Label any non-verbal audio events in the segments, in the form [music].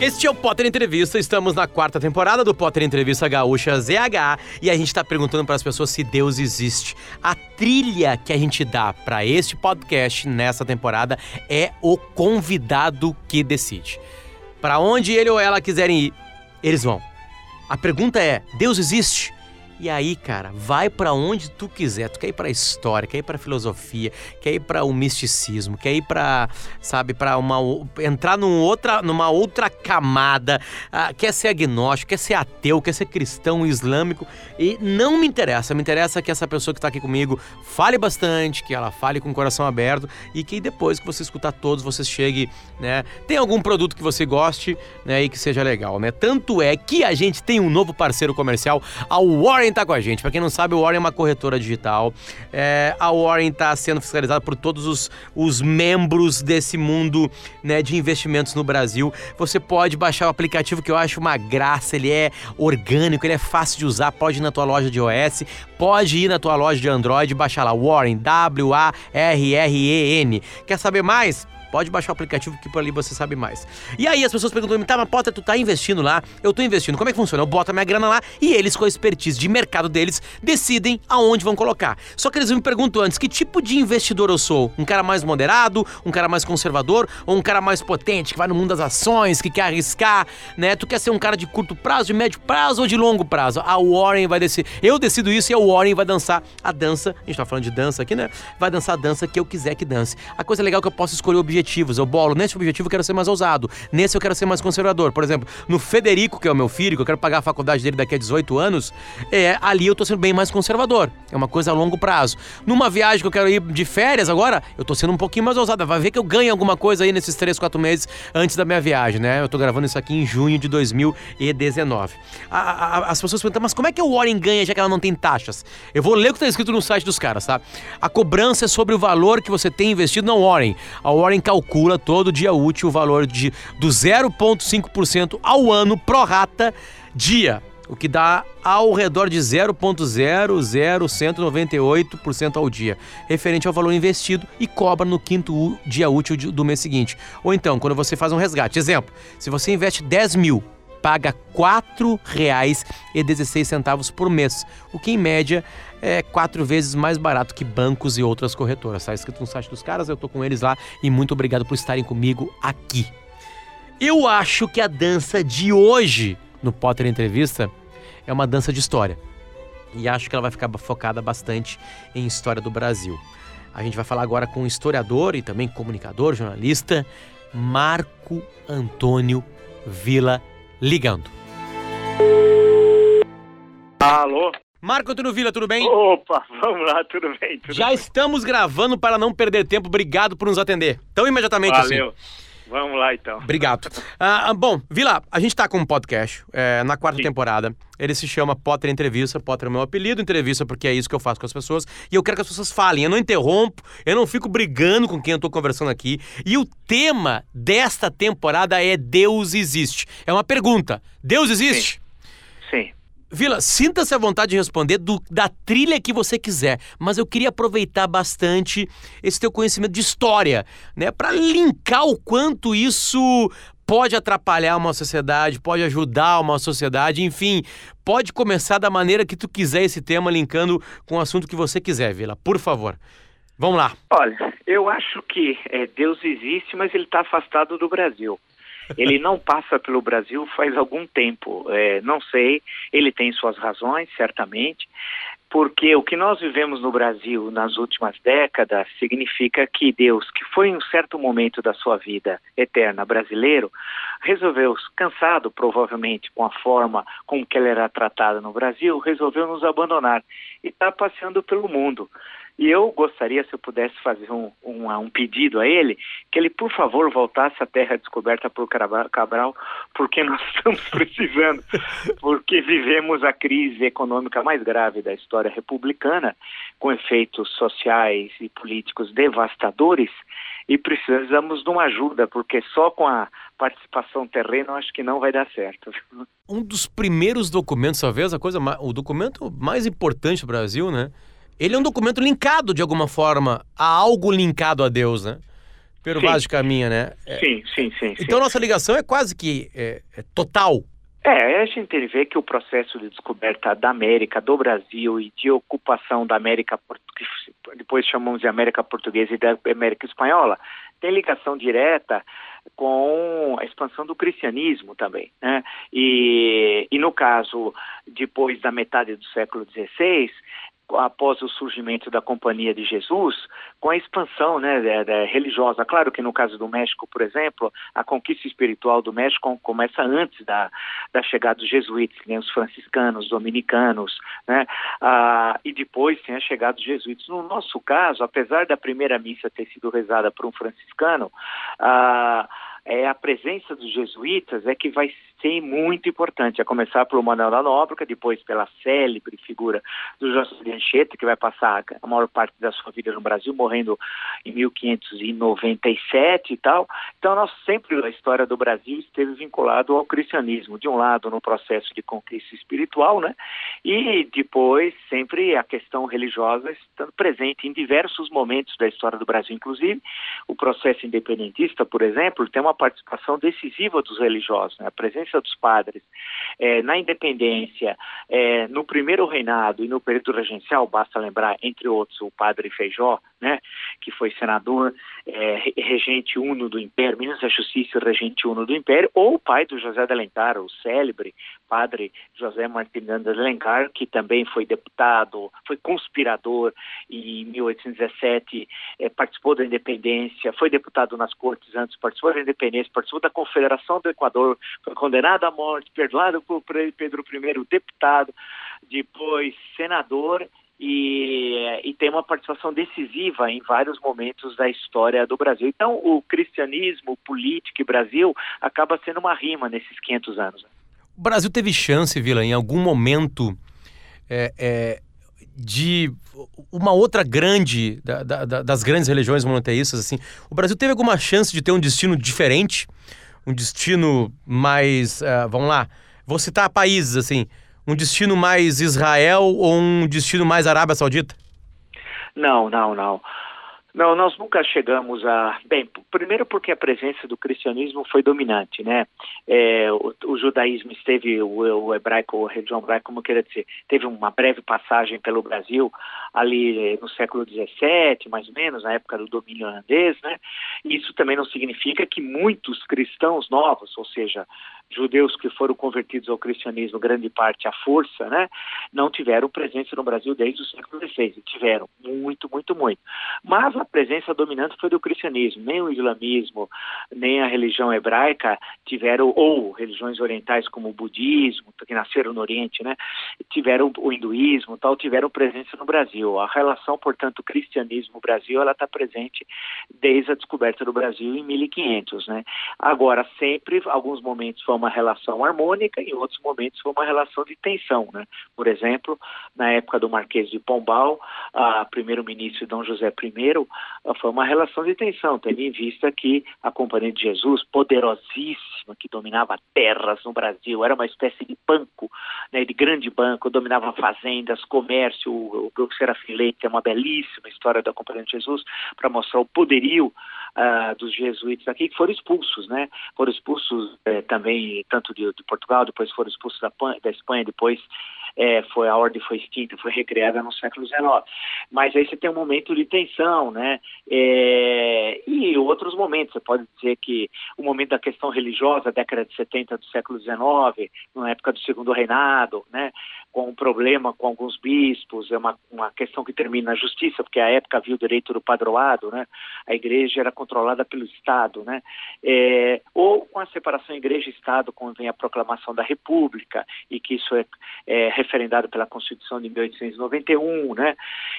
Este é o Potter Entrevista. Estamos na quarta temporada do Potter Entrevista Gaúcha ZH e a gente está perguntando para as pessoas se Deus existe. A trilha que a gente dá para este podcast nessa temporada é o convidado que decide. Para onde ele ou ela quiserem ir, eles vão. A pergunta é: Deus existe? E aí, cara, vai para onde tu quiser. Tu quer ir para história, quer ir para filosofia, quer ir para o misticismo, quer ir para, sabe, para uma entrar num outra, numa outra camada. Uh, quer ser agnóstico, quer ser ateu, quer ser cristão, islâmico e não me interessa. Me interessa que essa pessoa que está aqui comigo fale bastante, que ela fale com o coração aberto e que depois que você escutar todos, você chegue, né, tem algum produto que você goste, né, e que seja legal, né? Tanto é que a gente tem um novo parceiro comercial, a Warren Warren tá com a gente. Para quem não sabe, o Warren é uma corretora digital. É, a Warren está sendo fiscalizada por todos os, os membros desse mundo né, de investimentos no Brasil. Você pode baixar o aplicativo que eu acho uma graça. Ele é orgânico, ele é fácil de usar. Pode ir na tua loja de iOS, pode ir na tua loja de Android baixar lá Warren, W-A-R-R-E-N. Quer saber mais? Pode baixar o aplicativo que por ali você sabe mais. E aí as pessoas perguntam: tá, mas Potter, tu tá investindo lá? Eu tô investindo. Como é que funciona? Eu boto a minha grana lá e eles, com a expertise de mercado deles, decidem aonde vão colocar. Só que eles me perguntam antes: que tipo de investidor eu sou? Um cara mais moderado, um cara mais conservador ou um cara mais potente, que vai no mundo das ações, que quer arriscar, né? Tu quer ser um cara de curto prazo, de médio prazo ou de longo prazo? A Warren vai decidir. Eu decido isso e a Warren vai dançar a dança. A gente tá falando de dança aqui, né? Vai dançar a dança que eu quiser que dance. A coisa legal é que eu posso escolher o objetivo objetivos. Eu bolo, nesse objetivo eu quero ser mais ousado, nesse eu quero ser mais conservador. Por exemplo, no Federico, que é o meu filho, que eu quero pagar a faculdade dele daqui a 18 anos, é, ali eu tô sendo bem mais conservador. É uma coisa a longo prazo. Numa viagem que eu quero ir de férias agora, eu tô sendo um pouquinho mais ousado. Vai ver que eu ganho alguma coisa aí nesses 3, 4 meses antes da minha viagem, né? Eu tô gravando isso aqui em junho de 2019. A, a, as pessoas perguntam, mas como é que o Warren ganha já que ela não tem taxas? Eu vou ler o que tá escrito no site dos caras, tá? A cobrança é sobre o valor que você tem investido na Warren. A Warren calcula todo dia útil o valor de, do 0,5% ao ano pro rata dia, o que dá ao redor de 0,00198% ao dia, referente ao valor investido e cobra no quinto dia útil do mês seguinte. Ou então, quando você faz um resgate. Exemplo, se você investe 10 mil paga R$ 4,16 por mês, o que em média é quatro vezes mais barato que bancos e outras corretoras. Está escrito no site dos caras, eu tô com eles lá e muito obrigado por estarem comigo aqui. Eu acho que a dança de hoje no Potter Entrevista é uma dança de história. E acho que ela vai ficar focada bastante em história do Brasil. A gente vai falar agora com o historiador e também comunicador, jornalista, Marco Antônio Vila ligando. Alô? Marco Antônio Vila, tudo bem? Opa, vamos lá, tudo bem. Tudo Já bem. estamos gravando para não perder tempo. Obrigado por nos atender. Tão imediatamente Valeu. assim. Vamos lá então. Obrigado. [laughs] Ah, bom, Vila, a gente tá com um podcast é, na quarta Sim. temporada. Ele se chama Potter Entrevista. Potter é o meu apelido, entrevista, porque é isso que eu faço com as pessoas. E eu quero que as pessoas falem. Eu não interrompo, eu não fico brigando com quem eu tô conversando aqui. E o tema desta temporada é Deus existe. É uma pergunta. Deus existe? Sim. Vila, sinta-se à vontade de responder do- da trilha que você quiser, mas eu queria aproveitar bastante esse teu conhecimento de história, né, para linkar o quanto isso pode atrapalhar uma sociedade, pode ajudar uma sociedade, enfim, pode começar da maneira que tu quiser esse tema linkando com o assunto que você quiser, Vila. Por favor. Vamos lá. Olha, eu acho que é, Deus existe, mas ele está afastado do Brasil. Ele não passa pelo Brasil faz algum tempo. É, não sei, ele tem suas razões, certamente, porque o que nós vivemos no Brasil nas últimas décadas significa que Deus, que foi em um certo momento da sua vida eterna brasileiro, resolveu, cansado provavelmente com a forma como que ele era tratado no Brasil, resolveu nos abandonar e está passeando pelo mundo. E eu gostaria, se eu pudesse fazer um, um, um pedido a ele, que ele, por favor, voltasse à terra descoberta por Cabral, porque nós [laughs] estamos precisando, porque vivemos a crise econômica mais grave da história republicana, com efeitos sociais e políticos devastadores, e precisamos de uma ajuda, porque só com a participação terrena eu acho que não vai dar certo. Um dos primeiros documentos, talvez a coisa, o documento mais importante do Brasil, né? Ele é um documento linkado de alguma forma a algo linkado a Deus, né? Pero Vaz de Caminha, né? É. Sim, sim, sim. Então sim. nossa ligação é quase que é, é total. É, a gente vê que o processo de descoberta da América, do Brasil e de ocupação da América, depois chamamos de América Portuguesa e da América Espanhola, tem ligação direta com a expansão do cristianismo também. Né? E, e no caso, depois da metade do século XVI, após o surgimento da Companhia de Jesus, com a expansão né, religiosa. Claro que no caso do México, por exemplo, a conquista espiritual do México começa antes da, da chegada dos jesuítas, né, os franciscanos, dominicanos, né, ah, e depois tem a chegada dos jesuítas. No nosso caso, apesar da primeira missa ter sido rezada por um franciscano, ah, é a presença dos jesuítas é que vai ser muito importante, a começar pelo Manuel da Nóbrega, depois pela célebre figura do José Anchieta, que vai passar a maior parte da sua vida no Brasil, morrendo em 1597 e tal. Então, nós sempre, a história do Brasil esteve vinculado ao cristianismo, de um lado no processo de conquista espiritual, né, e depois sempre a questão religiosa estando presente em diversos momentos da história do Brasil, inclusive o processo independentista, por exemplo, tem uma participação decisiva dos religiosos, né? a presença dos padres é, na independência, é, no primeiro reinado e no período regencial, basta lembrar, entre outros, o padre Feijó, né, que foi senador, é, regente uno do Império, ministro da Justiça e regente uno do Império, ou o pai do José de Alencar, o célebre padre José Martiniano de Alencar, que também foi deputado, foi conspirador em 1817, é, participou da independência, foi deputado nas cortes antes, participou da independência, participou da Confederação do Equador, foi condenado à morte, perdoado por Pedro I, deputado, depois senador e, e, tem uma participação decisiva em vários momentos da história do Brasil. Então, o cristianismo, político e Brasil acaba sendo uma rima nesses 500 anos. O Brasil teve chance, Vila, em algum momento é, é, de uma outra grande, da, da, das grandes religiões monoteístas, assim. O Brasil teve alguma chance de ter um destino diferente? Um destino mais, uh, vamos lá, vou citar países, assim, um destino mais Israel ou um destino mais Arábia Saudita? Não, não, não. Não, nós nunca chegamos a. Bem, primeiro porque a presença do cristianismo foi dominante, né? É, o, o, judaísmo esteve, o, o hebraico, a religião hebraica, como queria dizer, teve uma breve passagem pelo Brasil ali no século XVII, mais ou menos, na época do domínio holandês, né? Isso também não significa que muitos cristãos novos, ou seja, judeus que foram convertidos ao cristianismo, grande parte à força, né, não tiveram presença no Brasil desde o século XVI. Tiveram muito, muito, muito. Mas a presença dominante foi do cristianismo. Nem o islamismo, nem a religião hebraica tiveram, ou religiões orientais como o budismo, que nasceram no Oriente, né, tiveram o hinduísmo, tal, tiveram presença no Brasil. A relação, portanto, cristianismo-Brasil, ela está presente desde a descoberta do Brasil em 1500, né. Agora, sempre, alguns momentos foram uma relação harmônica, em outros momentos foi uma relação de tensão. Né? Por exemplo, na época do Marquês de Pombal, a primeiro-ministro Dom José I, foi uma relação de tensão, tendo em vista que a Companhia de Jesus, poderosíssima, que dominava terras no Brasil, era uma espécie de banco, né, de grande banco, dominava fazendas, comércio, o, o Grupo Serafim Leite é uma belíssima história da Companhia de Jesus para mostrar o poderio uh, dos jesuítas aqui, que foram expulsos, né? Foram expulsos eh, também, tanto de, de, Portugal, depois foram expulsos da, da Espanha, depois é, foi a ordem foi extinta, foi recriada no século XIX. Mas aí você tem um momento de tensão, né? É, e outros momentos, você pode dizer que o momento da questão religiosa, década de 70 do século XIX, na época do segundo reinado, né? com um problema com alguns bispos, é uma, uma questão que termina na justiça, porque a época havia o direito do padroado, né? A igreja era controlada pelo Estado, né? É, ou com a separação igreja-Estado, quando vem a proclamação da República, e que isso é, é referendado pela Constituição de 1891, né?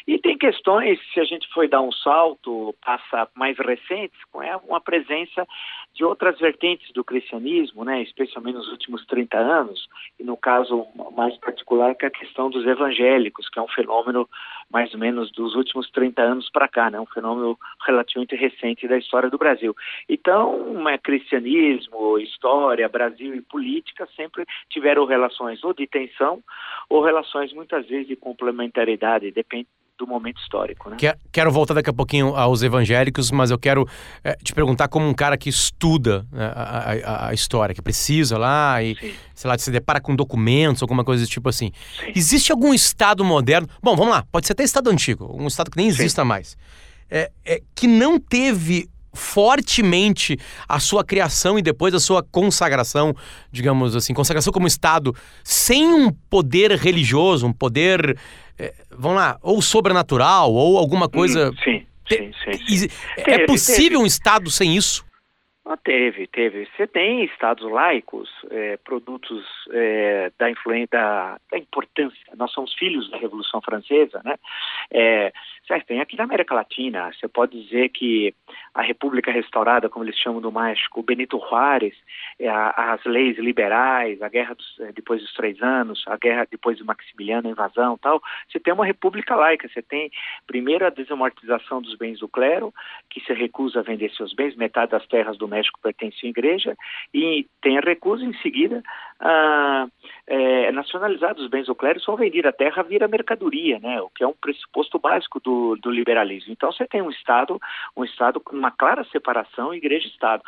E tem questões, se a gente for dar um salto, passa mais recentes, com é uma presença de outras vertentes do cristianismo, né, especialmente nos últimos 30 anos, e no caso mais particular que é a questão dos evangélicos, que é um fenômeno mais ou menos dos últimos 30 anos para cá, né, um fenômeno relativamente recente da história do Brasil. Então, é, cristianismo, história, Brasil e política sempre tiveram relações ou de tensão ou relações muitas vezes de complementaridade, depende do momento histórico. Né? Quero voltar daqui a pouquinho aos evangélicos, mas eu quero é, te perguntar como um cara que estuda né, a, a, a, história, que precisa lá e, Sim. sei lá, se depara com documentos, alguma coisa desse tipo assim. Sim. Existe algum Estado moderno, bom, vamos lá, pode ser até Estado antigo, um Estado que nem exista Sim. mais, é, é, que não teve fortemente a sua criação e depois a sua consagração, digamos assim, consagração como Estado, sem um poder religioso, um poder, é, vamos lá, ou sobrenatural, ou alguma coisa. Hum, sim, sim, sim. sim. É possível um Estado sem isso? Ah, teve, teve. Você tem estados laicos, é, produtos é, da influência, da, da, importância. Nós somos filhos da Revolução Francesa, né? É, Certo, tem aqui na América Latina, você pode dizer que a República Restaurada, como eles chamam no México, Benito Juárez, é as leis liberais, a guerra dos, é, depois dos três anos, a guerra depois do Maximiliano, a invasão tal, você tem uma república laica, você tem primeiro a desamortização dos bens do clero, que se recusa a vender seus bens, metade das terras do México pertence à igreja, e tem a recusa em seguida a é, nacionalizados os bens do clero são vendidos, a terra vira mercadoria, né, o que é um pressuposto básico do do, liberalismo. Então você tem um Estado, um Estado com uma clara separação igreja-Estado.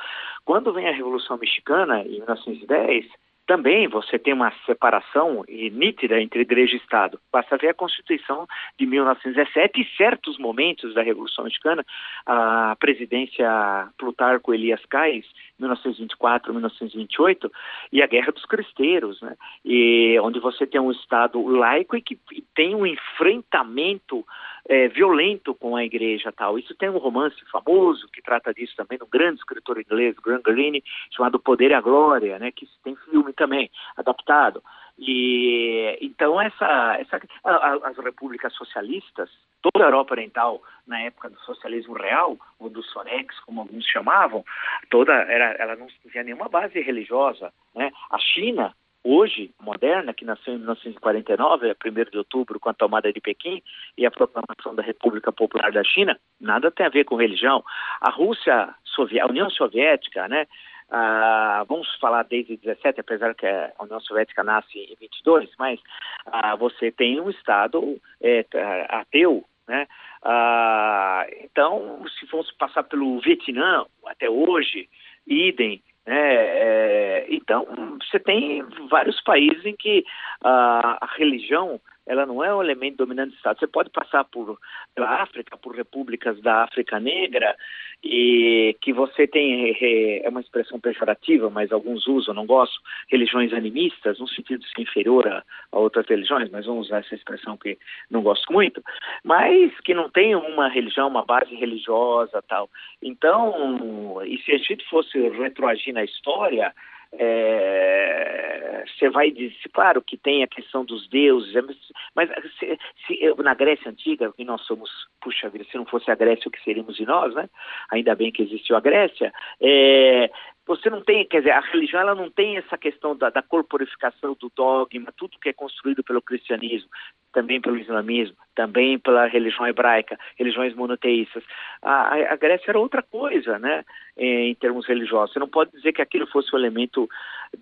Quando vem a Revolução Mexicana, em 1910, também você tem uma separação nítida entre igreja e Estado. Basta ver a Constituição de 1917 e certos momentos da Revolução Mexicana, a presidência Plutarco Elias Caes, 1924, 1928, e a Guerra dos Cristeiros, né? E onde você tem um Estado laico e que tem um enfrentamento é, violento com a igreja tal. Isso tem um romance famoso que trata disso também, de um grande escritor inglês, Graham Greene, chamado Poder e a Glória, né, que tem filme também adaptado. E então essa, essa as repúblicas socialistas, toda a Europa Oriental na época do socialismo real ou do Sonex, como alguns chamavam, toda era, ela não tinha nenhuma base religiosa, né? A China hoje, moderna, que nasceu em 1949, é 1 de outubro, com a tomada de Pequim e a proclamação da República Popular da China, nada tem a ver com religião. A Rússia, a União Soviética, né, ah, vamos falar desde 17, apesar que a União Soviética nasce em 22, mas ah, você tem um Estado é, ateu, né? Ah, então, se fosse passar pelo Vietnã até hoje, idem, né? É, então, você tem vários países em que a religião ela não é um elemento dominante do Estado. Você pode passar por pela África, por repúblicas da África Negra, e que você tem, é uma expressão pejorativa, mas alguns usam, não gosto, religiões animistas, no sentido de ser inferior a, a outras religiões, mas vamos usar essa expressão que não gosto muito, mas que não tem uma religião, uma base religiosa tal. Então, e se a gente fosse retroagir na história, é, você vai dizer, claro que tem a questão dos deuses, é, mas se, se, na Grécia Antiga, que nós somos, puxa vida, se não fosse a Grécia, o que seríamos de nós, né? Ainda bem que existiu a Grécia. É, você não tem, quer dizer, a religião ela não tem essa questão da, da corporificação do dogma, tudo que é construído pelo cristianismo, também pelo islamismo, também pela religião hebraica, religiões monoteístas. A, a Grécia era outra coisa, né, em termos religiosos. Você não pode dizer que aquilo fosse o um elemento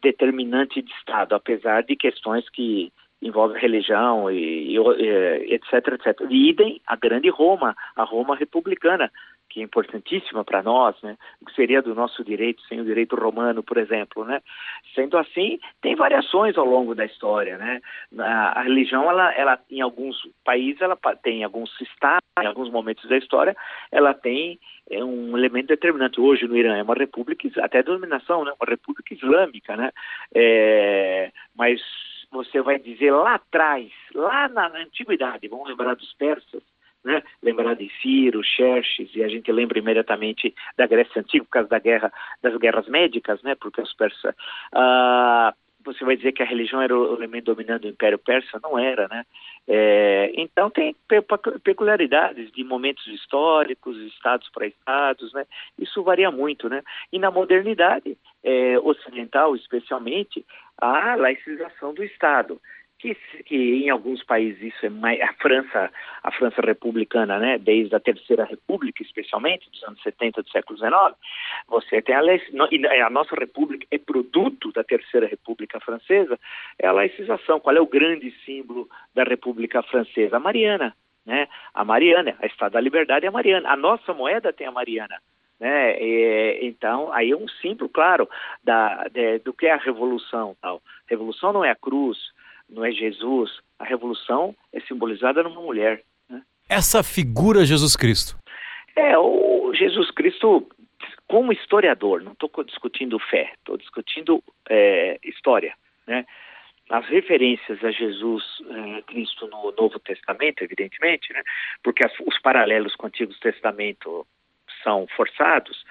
determinante de Estado, apesar de questões que envolvem religião e, e etc, etc. E idem a grande Roma, a Roma republicana, que é importantíssima para nós, né? O que seria do nosso direito sem o direito romano, por exemplo, né? Sendo assim, tem variações ao longo da história, né? A, a religião, ela, ela, em alguns países, ela tem alguns estados, em alguns momentos da história, ela tem é um elemento determinante. Hoje no Irã é uma república, até dominação, né? Uma república islâmica, né? É, mas você vai dizer lá atrás, lá na, na antiguidade, vamos lembrar dos persas, né? lembrar de Ciro, Xerxes, e a gente lembra imediatamente da Grécia Antiga por causa da guerra, das guerras médicas, né? porque os persas... Uh, você vai dizer que a religião era o elemento dominante do Império Persa? Não era, né? É, então tem peculiaridades de momentos históricos, estados para estados, né? Isso varia muito, né? E na modernidade é, ocidental, especialmente, a laicização do Estado que, que em alguns países isso é mais a França a França republicana né desde a terceira república especialmente dos anos 70 do século XIX você tem a a nossa república é produto da terceira república francesa é a laicização qual é o grande símbolo da república francesa a Mariana né? A Mariana, a Estátua da Liberdade é a Mariana. A nossa moeda tem a Mariana. Né? E, então, aí é um símbolo, claro, da, de, do que é a revolução. Tal. Revolução não é a cruz, não é Jesus. A revolução é simbolizada numa mulher. Né? Essa figura Jesus Cristo. É, o Jesus Cristo, como historiador, não estou discutindo fé, estou discutindo é, história. Né? as referências a Jesus eh, Cristo no Novo Testamento, evidentemente, né, porque as, os paralelos com o Antigo Testamento são forçados,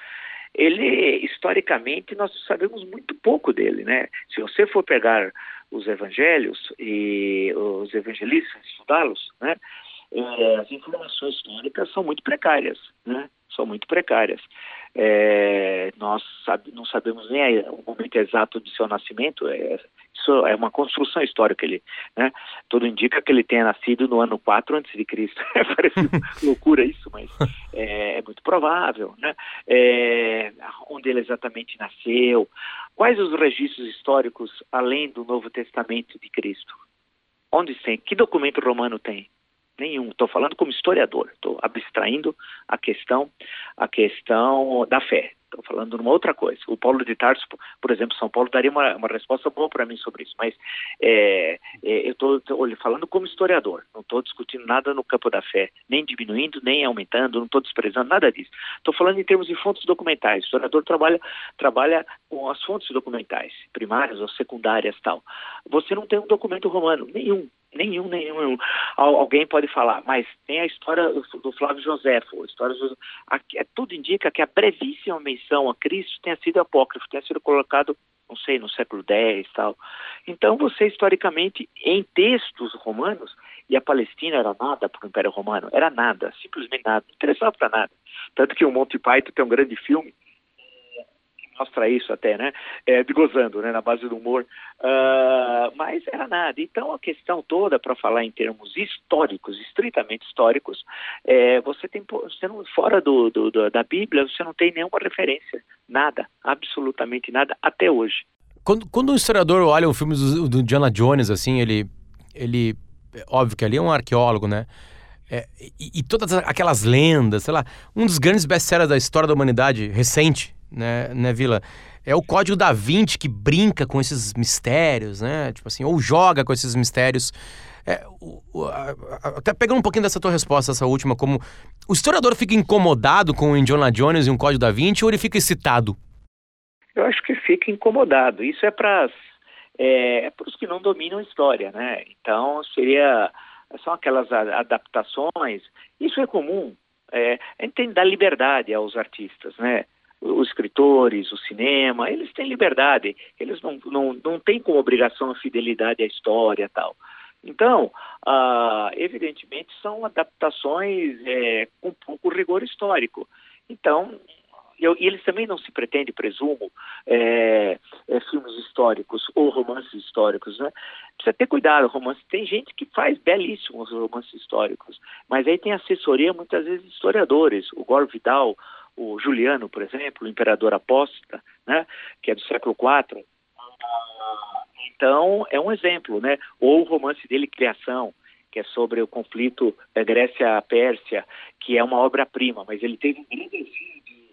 ele, historicamente, nós sabemos muito pouco dele, né? Se você for pegar os evangelhos e os evangelistas, estudá-los, né? Eh, as informações históricas são muito precárias, né? São muito precárias. É, nós sabe, não sabemos nem o momento exato de seu nascimento, é, isso é uma construção histórica. Ele, né? Tudo indica que ele tenha nascido no ano 4 antes de Cristo. [laughs] Parece [laughs] loucura isso, mas é, é muito provável. Né? É, onde ele exatamente nasceu? Quais os registros históricos além do Novo Testamento de Cristo? Onde tem? Que documento romano tem? Nenhum. Estou falando como historiador. Estou abstraindo a questão, a questão da fé. Estou falando de uma outra coisa. O Paulo de Tarso, por exemplo, São Paulo daria uma, uma resposta boa para mim sobre isso, mas é, é, eu estou falando como historiador, não estou discutindo nada no campo da fé, nem diminuindo, nem aumentando, não estou desprezando nada disso. Estou falando em termos de fontes documentais. O historiador trabalha, trabalha com as fontes documentais, primárias ou secundárias tal. Você não tem um documento romano, nenhum. Nenhum, nenhum, nenhum. Alguém pode falar, mas tem a história do Flávio Joséfo, a história do... É, tudo indica que a brevíssima menção a Cristo tenha sido apócrifo, tenha sido colocado, não sei, no século X tal. Então você, historicamente, em textos romanos, e a Palestina era nada para o Império Romano, era nada, simplesmente nada, não interessava para nada. Tanto que o Monty Python tem um grande filme mostra isso até, né? É, gozando, né? Na base do humor. Uh, mas era nada. Então a questão toda, para falar em termos históricos, estritamente históricos, é, você tem você não, fora do, do, da Bíblia, você não tem nenhuma referência. Nada, absolutamente nada, até hoje. Quando, quando um historiador olha o filme do, do Diana Jones, assim, ele, ele. Óbvio que ali é um arqueólogo, né? É, e, e, todas aquelas lendas, sei lá, um dos grandes best-sellers da história da humanidade recente, né, né, Vila? É o Código da Vinci que brinca com esses mistérios, né? Tipo assim, ou joga com esses mistérios. É, o, o, a, a, até pegando um pouquinho dessa tua resposta, essa última, como o historiador fica incomodado com o Indiana Jones e um Código da Vinci ou ele fica excitado? Eu acho que fica incomodado. Isso é para é, é para os que não dominam a história, né? Então seria são aquelas adaptações. Isso é comum. É, a gente tem que dar liberdade aos artistas, né? Os escritores, o cinema, eles têm liberdade, eles não, não, não têm como obrigação a fidelidade à história tal. Então, ah, evidentemente, são adaptações é, com pouco rigor histórico. Então, eu, e eles também não se pretendem, presumo, é, é, filmes históricos ou romances históricos, né? Precisa ter cuidado, romance. Tem gente que faz belíssimos romances históricos, mas aí tem assessoria, muitas vezes, de historiadores. O Gore Vidal, o Juliano, por exemplo, o imperador apóstata, né, que é do século IV. Então, é um exemplo, né? Ou o romance dele, Criação, que é sobre o conflito Grécia-Pérsia, que é uma obra-prima, mas ele teve um grande de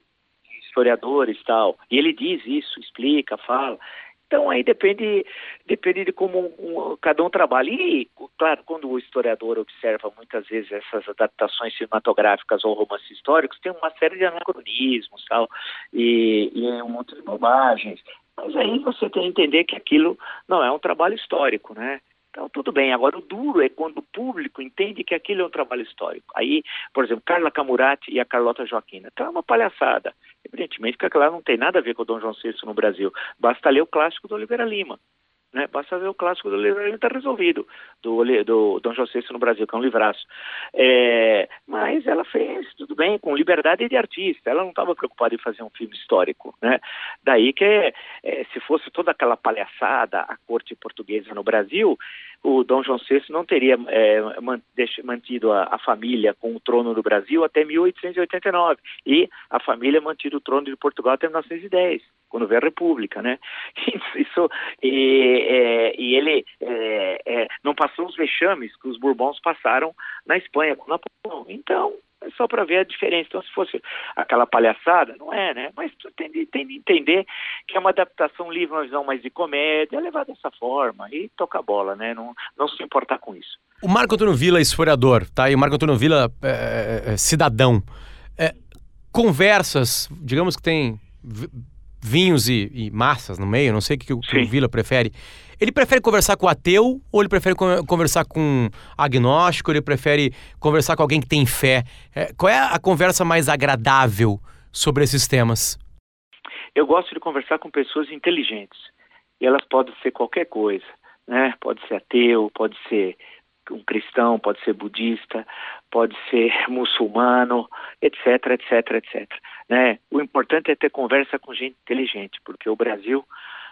historiadores e tal. E ele diz isso, explica, fala. Então aí depende, depende de como um, cada um trabalha. E, claro, quando o historiador observa muitas vezes essas adaptações cinematográficas ou romances históricos, tem uma série de anacronismos tal, e, e um monte de bobagens. Mas aí você tem que entender que aquilo não é um trabalho histórico, né? Então, tudo bem. Agora, o duro é quando o público entende que aquilo é um trabalho histórico. Aí, por exemplo, Carla Camurati e a Carlota Joaquina. Então, é uma palhaçada. Evidentemente que aquela não tem nada a ver com o Dom João VI no Brasil. Basta ler o clássico do Oliveira Lima. Né? Basta ver o clássico do Oliveira Lima está resolvido, do, do Dom João VI no Brasil, que é um livraço. É, mas ela fez tudo bem, com liberdade de artista. Ela não estava preocupada em fazer um filme histórico. Né? Daí que, é, se fosse toda aquela palhaçada, a corte portuguesa no Brasil, o Dom João VI não teria é, mantido a, a, família com o trono do Brasil até 1889 e a família mantido o trono de Portugal até 1910, quando veio a República, né? [laughs] Isso, e, é, e ele é, é, não passou os vexames que os Bourbons passaram na Espanha com Napoleão. Então, é só para ver a diferença. Então, se fosse aquela palhaçada, não é, né? Mas tu tem de, tem de entender que é uma adaptação livre, uma visão mais de comédia, é levar dessa forma e tocar bola, né? Não, não se importar com isso. O Marco Antônio Vila, historiador, tá? E o Marco Antônio Vila, é, é, cidadão. É, conversas, digamos que tem vinhos e, e, massas no meio, não sei o que, que o Vila prefere. Ele prefere conversar com o ateu ou ele prefere conversar com agnóstico? Ele prefere conversar com alguém que tem fé? É, qual é a conversa mais agradável sobre esses temas? Eu gosto de conversar com pessoas inteligentes. E elas podem ser qualquer coisa, né? Pode ser ateu, pode ser um cristão, pode ser budista, pode ser [laughs] muçulmano, etc, etc, etc. Né? O importante é ter conversa com gente inteligente, porque o Brasil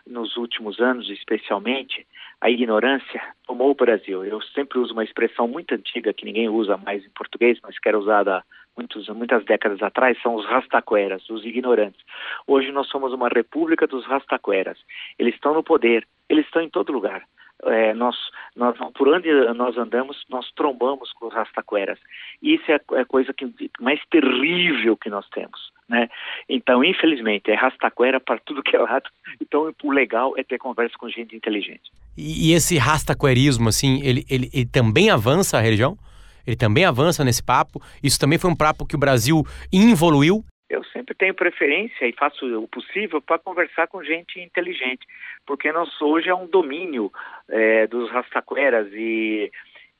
nos últimos anos, especialmente, a ignorância tomou o Brasil. Eu sempre uso uma expressão muito antiga que ninguém usa mais em português, mas que era usada há muitos, muitas décadas atrás, são os rastaqueras, os ignorantes. Hoje nós somos uma república dos rastaqueras. Eles estão no poder, eles estão em todo lugar. É, nós, nós, por onde nós andamos, nós trombamos com os rastaqueras. Isso é a coisa que, mais terrível que nós temos. Né? Então, infelizmente, é rastaquera para tudo que é lado. Então, o legal é ter conversa com gente inteligente. E, e esse rastaquerismo, assim, ele, ele, ele também avança a religião? Ele também avança nesse papo? Isso também foi um papo que o Brasil involuiu? Eu sempre tenho preferência e faço o possível para conversar com gente inteligente, porque nós hoje é um domínio é, dos rastaqueras e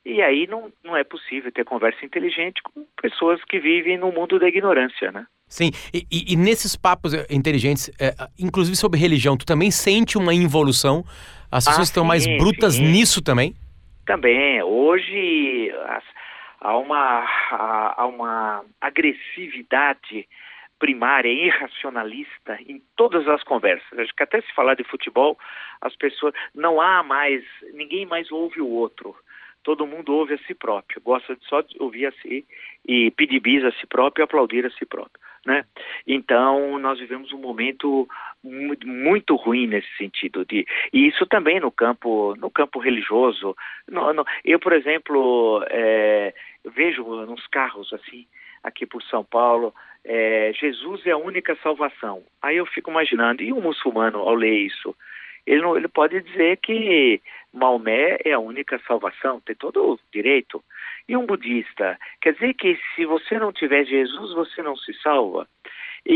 e aí não, não é possível ter conversa inteligente com pessoas que vivem no mundo da ignorância, né? Sim, e, e, e nesses papos eh, inteligentes, é, inclusive sobre religião, tu também sente uma involução? As pessoas ah, estão mais brutas sim. nisso também? Também. Hoje há uma, há uma agressividade primária, irracionalista em todas as conversas. Acho que até se falar de futebol, as pessoas não há mais, ninguém mais ouve o outro todo mundo ouve a si próprio, gosta de só de ouvir a si e pedir bis a si próprio e aplaudir a si próprio, né? Então nós vivemos um momento muito, ruim nesse sentido de e isso também no campo no campo religioso. No, no, eu por exemplo é, vejo nos carros assim aqui por São Paulo é, Jesus é a única salvação. Aí eu fico imaginando e um muçulmano ao ler isso ele, não, ele pode dizer que Maomé é a única salvação, tem todo o direito. E um budista, quer dizer que se você não tiver Jesus, você não se salva. E,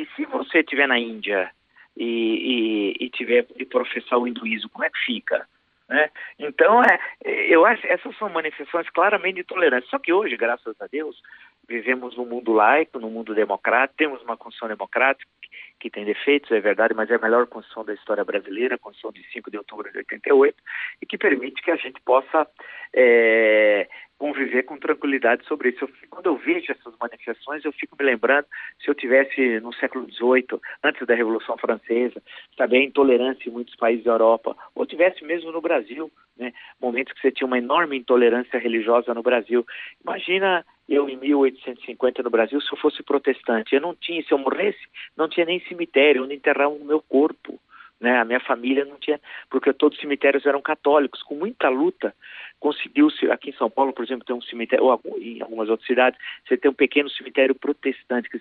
e se você estiver na Índia e, e, e tiver e professar o hinduísmo, como é que fica? Né? Então, é, eu acho essas são manifestações claramente de tolerância. Só que hoje, graças a Deus, vivemos num mundo laico, num mundo democrático, temos uma Constituição democrática que tem defeitos, é verdade, mas é a melhor Constituição da história brasileira, a Constituição de 5 de outubro de 88, e que permite que a gente possa é, conviver com tranquilidade sobre isso. Eu, quando eu vejo essas manifestações, eu fico me lembrando se eu tivesse no século XVIII, antes da Revolução Francesa, sabe, a intolerância em muitos países da Europa, ou tivesse mesmo no Brasil, né, momentos que você tinha uma enorme intolerância religiosa no Brasil. Imagina eu em 1850 no Brasil se eu fosse protestante. Eu não tinha, se eu morresse, não tinha nem cemitério onde enterrar o meu corpo. Né? A minha família não tinha, porque todos os cemitérios eram católicos. Com muita luta, conseguiu-se, aqui em São Paulo, por exemplo, tem um cemitério, ou em algumas outras cidades, você tem um pequeno cemitério protestante, que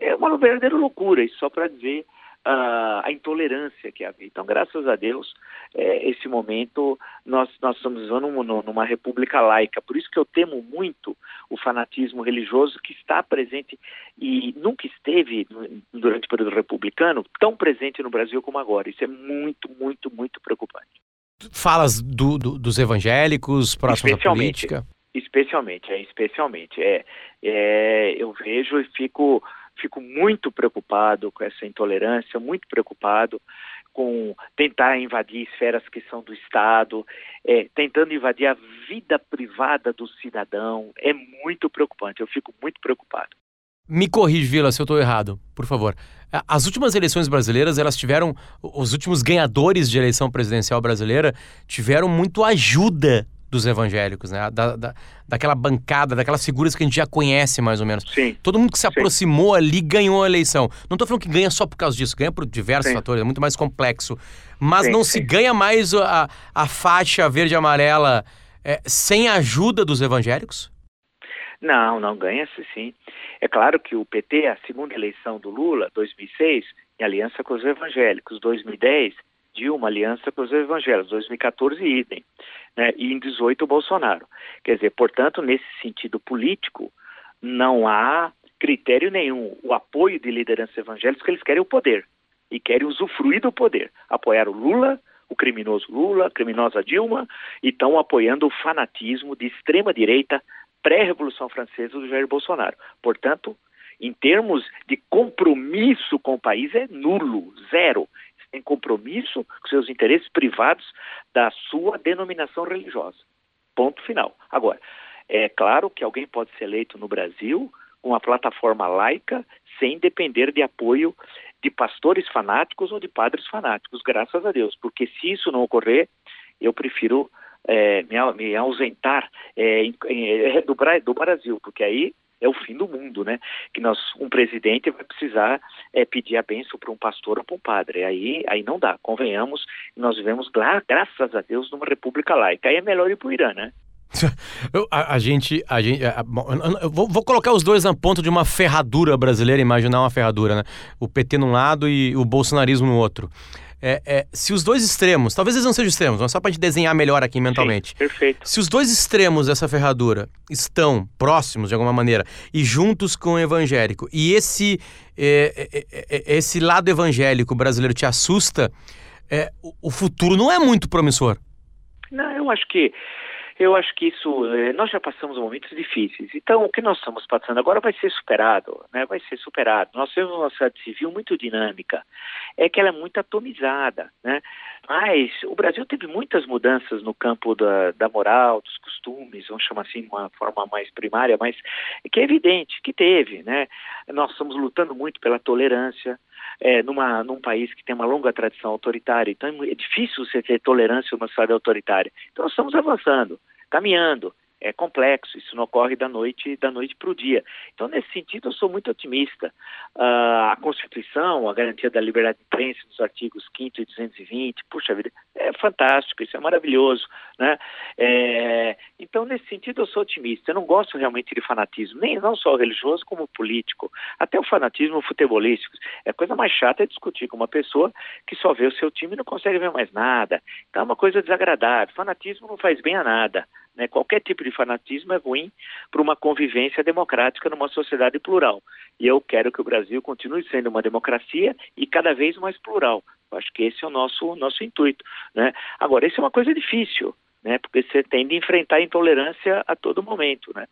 é uma verdadeira loucura, isso só para dizer a intolerância que havia. Então, graças a Deus, é, esse momento nós, nós estamos vivendo numa república laica. Por isso que eu temo muito o fanatismo religioso que está presente e nunca esteve durante o período republicano tão presente no Brasil como agora. Isso é muito, muito, muito preocupante. Falas do, do, dos evangélicos próximos à política? Especialmente, é, especialmente. É, é, eu vejo e fico fico muito preocupado com essa intolerância, muito preocupado com tentar invadir esferas que são do Estado, é, tentando invadir a vida privada do cidadão. É muito preocupante, eu fico muito preocupado. Me corrige, Vila, se eu estou errado, por favor. As últimas eleições brasileiras, elas tiveram. Os últimos ganhadores de eleição presidencial brasileira tiveram muito ajuda dos evangélicos, né? Da, da, daquela bancada, daquelas figuras que a gente já conhece mais ou menos. Sim. Todo mundo que se Sim. aproximou ali ganhou a eleição. Não estou falando que ganha só por causa disso, ganha por diversos Sim. fatores, é muito mais complexo. Mas Sim, não sim. se ganha mais a, a faixa verde e amarela é, sem a ajuda dos evangélicos? Não, não ganha-se sim. É claro que o PT, a segunda eleição do Lula, 2006, em aliança com os evangélicos. 2010, Dilma, aliança com os evangélicos. 2014, idem. Né? E em 18, o Bolsonaro. Quer dizer, portanto, nesse sentido político, não há critério nenhum. O apoio de lideranças evangélicas, que eles querem o poder. E querem usufruir do poder. Apoiar o Lula, o criminoso Lula, a criminosa Dilma, e estão apoiando o fanatismo de extrema-direita pré-revolução francesa do Jair Bolsonaro. Portanto, em termos de compromisso com o país, é nulo, zero. Tem compromisso com seus interesses privados da sua denominação religiosa. Ponto final. Agora, é claro que alguém pode ser eleito no Brasil com uma plataforma laica sem depender de apoio de pastores fanáticos ou de padres fanáticos, graças a Deus, porque se isso não ocorrer, eu prefiro é, me, me, ausentar é, em, em, do, do, Brasil, porque aí é o fim do mundo, né? Que nós, um presidente vai precisar é, pedir a bênção para um pastor ou para um padre. Aí, aí não dá. Convenhamos, nós vivemos, graças a Deus, numa república laica. Aí é melhor ir para o Irã, né? [laughs] a, a, gente, a gente, a, eu vou, vou, colocar os dois na ponta de uma ferradura brasileira, imaginar uma ferradura, né? O PT num lado e o bolsonarismo no outro. É, é, se os dois extremos, talvez eles não sejam extremos, mas só para a gente desenhar melhor aqui mentalmente. Sim, perfeito. Se os dois extremos dessa ferradura estão próximos de alguma maneira e juntos com o evangélico, e esse, é, esse lado evangélico brasileiro te assusta, o futuro não é muito promissor. Não, eu acho que eu acho que isso, nós já passamos momentos difíceis. Então, o que nós estamos passando agora vai ser superado, né? Vai ser superado. Nós temos uma sociedade civil muito dinâmica, é que ela é muito atomizada, né? Mas o Brasil teve muitas mudanças no campo da, da moral, dos costumes, vamos chamar assim de uma forma mais primária, mas que é evidente que teve, né? Nós estamos lutando muito pela tolerância, é, numa, num país que tem uma longa tradição autoritária, então é difícil você ter tolerância numa sociedade autoritária. Então nós estamos avançando, caminhando. É complexo, isso não ocorre da noite da noite para o dia. Então, nesse sentido, eu sou muito otimista. Uh, a Constituição, a garantia da liberdade de imprensa, nos artigos 5 e 220, puxa vida, é fantástico, isso é maravilhoso. Né? É, então, nesse sentido, eu sou otimista. Eu não gosto realmente de fanatismo, nem não só religioso como político. Até o fanatismo futebolístico. É a coisa mais chata é discutir com uma pessoa que só vê o seu time e não consegue ver mais nada. Então, é uma coisa desagradável. Fanatismo não faz bem a nada. Né? Qualquer tipo de fanatismo é ruim para uma convivência democrática numa sociedade plural. E eu quero que o Brasil continue sendo uma democracia e cada vez mais plural. Eu acho que esse é o nosso, nosso intuito. Né? Agora, isso é uma coisa difícil, né? porque você tem de enfrentar a intolerância a todo momento. Né?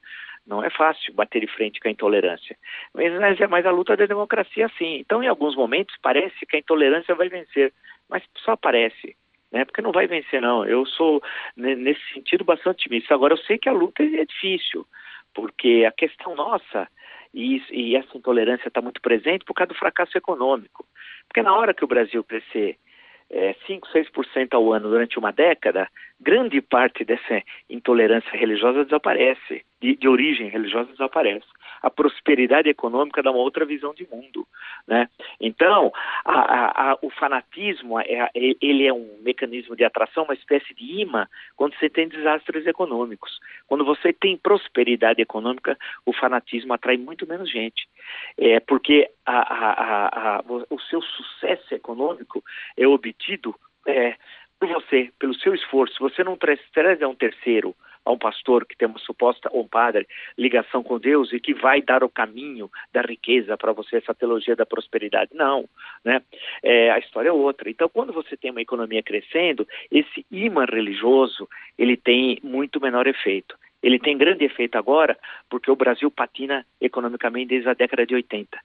Não é fácil bater de frente com a intolerância. Mas é mais a luta da democracia, sim. Então, em alguns momentos, parece que a intolerância vai vencer, mas só parece né? Porque não vai vencer, não. Eu sou, nesse sentido, bastante otimista. Agora, eu sei que a luta é difícil, porque a questão nossa, e, e essa intolerância está muito presente por causa do fracasso econômico. Porque na hora que o Brasil crescer é, 5, 6% ao ano durante uma década, grande parte dessa intolerância religiosa desaparece, de, de origem religiosa desaparece a prosperidade econômica dá uma outra visão de mundo, né? Então, a, a, a, o fanatismo é, ele é um mecanismo de atração, uma espécie de imã quando você tem desastres econômicos. Quando você tem prosperidade econômica, o fanatismo atrai muito menos gente, é porque o seu sucesso econômico é obtido é, por você, pelo seu esforço. Você não traz a um terceiro a um pastor que tem uma suposta, ou um padre, ligação com Deus e que vai dar o caminho da riqueza para você, essa teologia da prosperidade. Não, né? É, a história é outra. Então, quando você tem uma economia crescendo, esse imã religioso, ele tem muito menor efeito. Ele tem grande efeito agora porque o Brasil patina economicamente desde a década de 80.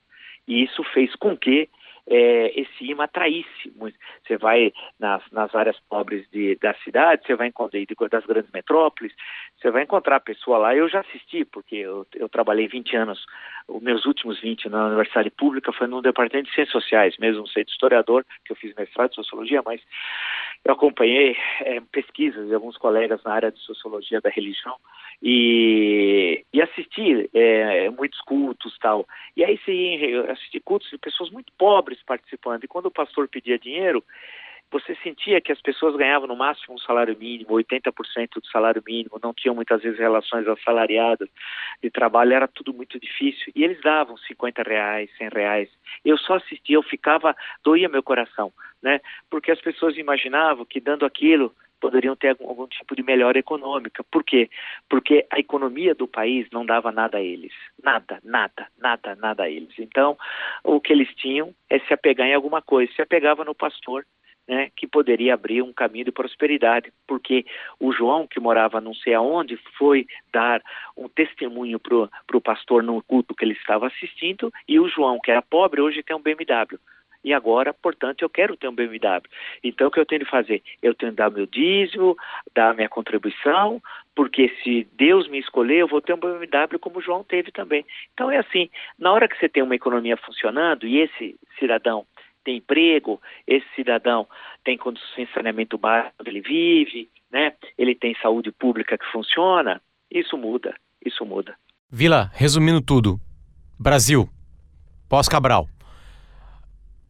E isso fez com que é, esse imã atraísse muito. Você vai nas, nas áreas pobres de, da cidade, você vai encontrar das grandes metrópoles, você vai encontrar a pessoa lá. Eu já assisti, porque eu, eu trabalhei 20 anos, os meus últimos 20 na Universidade Pública foi no Departamento de Ciências Sociais, mesmo sendo historiador, que eu fiz mestrado de Sociologia, mas eu acompanhei é, pesquisas de alguns colegas na área de Sociologia da Religião, e, e assisti é, muitos cultos tal. E aí sim, assisti cultos de pessoas muito pobres participando. E quando o pastor pedia dinheiro, você sentia que as pessoas ganhavam no máximo um salário mínimo, 80% do salário mínimo, não tinham muitas vezes relações assalariadas de trabalho, era tudo muito difícil. E eles davam 50 reais, 100 reais. Eu só assistia, eu ficava, doía meu coração, né? Porque as pessoas imaginavam que dando aquilo poderiam ter algum, algum, tipo de melhora econômica. Por quê? Porque a economia do país não dava nada a eles. Nada, nada, nada, nada a eles. Então, o que eles tinham é se apegar em alguma coisa. Se apegava no pastor, né, que poderia abrir um caminho de prosperidade, porque o João, que morava não sei aonde, foi dar um testemunho para o pastor no culto que ele estava assistindo, e o João, que era pobre, hoje tem um BMW e agora, portanto, eu quero ter um BMW. Então, o que eu tenho de fazer? Eu tenho de dar meu dízimo, dar minha contribuição, porque se Deus me escolher, eu vou ter um BMW como João teve também. Então, é assim, na hora que você tem uma economia funcionando e esse cidadão tem emprego, esse cidadão tem condições de saneamento básico ele vive, né? ele tem saúde pública que funciona, isso muda, isso muda. Vila, resumindo tudo, Brasil, pós-Cabral,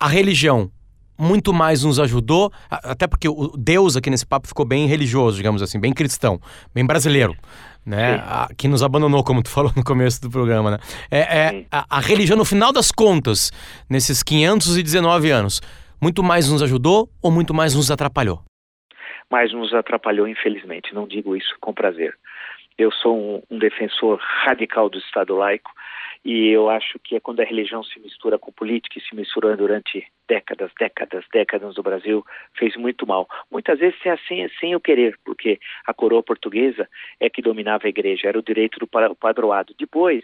a religião muito mais nos ajudou, até porque o Deus aqui nesse papo ficou bem religioso, digamos assim, bem cristão, bem brasileiro, né? A, que nos abandonou, como tu falou no começo do programa, né? É, é a, a, religião, no final das contas, nesses 519 anos, muito mais nos ajudou ou muito mais nos atrapalhou? Mais nos atrapalhou, infelizmente. Não digo isso com prazer. Eu sou um, um defensor radical do Estado laico e eu acho que é quando a religião se mistura com política e se mistura durante décadas, décadas, décadas no Brasil, fez muito mal. Muitas vezes sem, assim, sem o querer, porque a coroa portuguesa é que dominava a igreja, era o direito do padroado. Depois,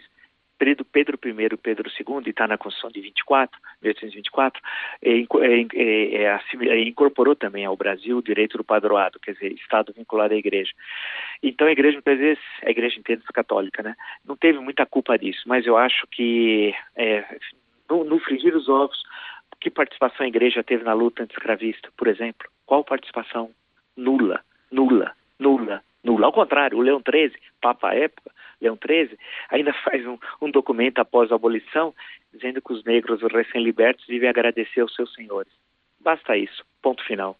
Pedro, I e Pedro II, e está na Constituição de 24, 1824, é, é, é, incorporou também ao Brasil o direito do padroado, quer dizer, Estado vinculado à Igreja. Então a Igreja, muitas vezes, a Igreja inteira católica, né, não teve muita culpa disso, mas eu acho que é, no, no frigir os ovos, que participação a Igreja teve na luta anti-escravista, por exemplo? Qual participação? Nula, nula, nula, nula. Ao contrário, o Leão XIII, Papa à época, Leão XIII, ainda [laughs] faz um, um documento após a abolição dizendo que os negros recém-libertos devem agradecer aos seus senhores. Basta isso. Ponto final.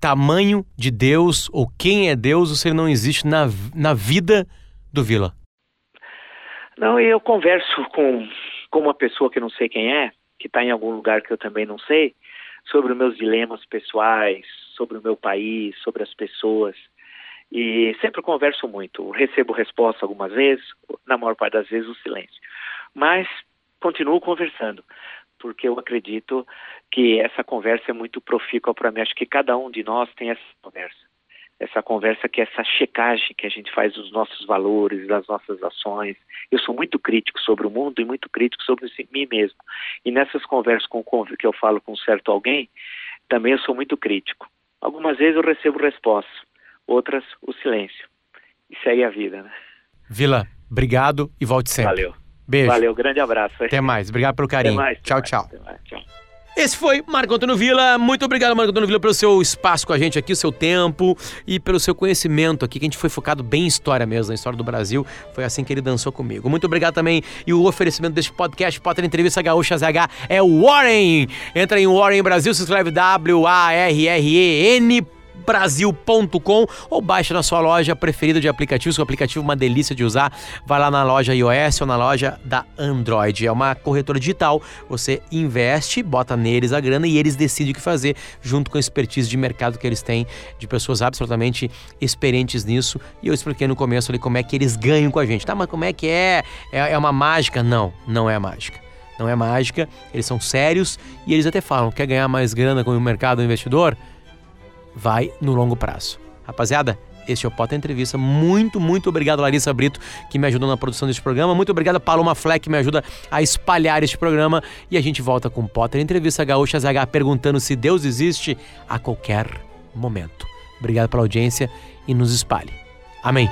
Tamanho de Deus ou quem é Deus, você não existe na, na vida do Vila. Não, eu converso com, com uma pessoa que não sei quem é, que está em algum lugar que eu também não sei, sobre os meus dilemas pessoais, sobre o meu país, sobre as pessoas. E sempre converso muito, recebo resposta algumas vezes, na maior parte das vezes o silêncio. Mas continuo conversando, porque eu acredito que essa conversa é muito profícua para mim. Acho que cada um de nós tem essa conversa. Essa conversa que é essa checagem que a gente faz dos nossos valores, das nossas ações. Eu sou muito crítico sobre o mundo e muito crítico sobre mim mesmo. E nessas conversas com que eu falo com certo alguém, também eu sou muito crítico. Algumas vezes eu recebo respostas outras o silêncio. E segue a vida, né? Vila, obrigado e volte sempre. Valeu. Beijo. Valeu, grande abraço. Até mais. Obrigado pelo carinho. Até mais, tchau, até tchau. Mais, até mais, tchau. Esse foi Marco Antônio Vila. Muito obrigado, Marco Antônio Vila, pelo seu espaço com a gente aqui, o seu tempo e pelo seu conhecimento aqui, que a gente foi focado bem em história mesmo, na história do Brasil. Foi assim que ele dançou comigo. Muito obrigado também. E o oferecimento deste podcast, Potter Entrevista Gaúcha ZH, é o Warren. Entra em Warren Brasil, se escreve W-A-R-R-E-N brasil.com ou baixe na sua loja preferida de aplicativos, o aplicativo é uma delícia de usar. Vai lá na loja iOS ou na loja da Android. É uma corretora digital. Você investe, bota neles a grana e eles decidem o que fazer junto com a expertise de mercado que eles têm de pessoas absolutamente experientes nisso. E eu expliquei no começo ali como é que eles ganham com a gente. Tá, mas como é que é? É, é uma mágica? Não, não é mágica não é mágica, eles são sérios e eles até falam: quer ganhar mais grana com o mercado investidor? Vai no longo prazo. Rapaziada, Este é o Potter Entrevista. Muito, muito obrigado, Larissa Brito, que me ajudou na produção deste programa. Muito obrigado, Paloma Fleck, que me ajuda a espalhar este programa. E a gente volta com Potter Entrevista Gaúcha ZH perguntando se Deus existe a qualquer momento. Obrigado pela audiência e nos espalhe. Amém.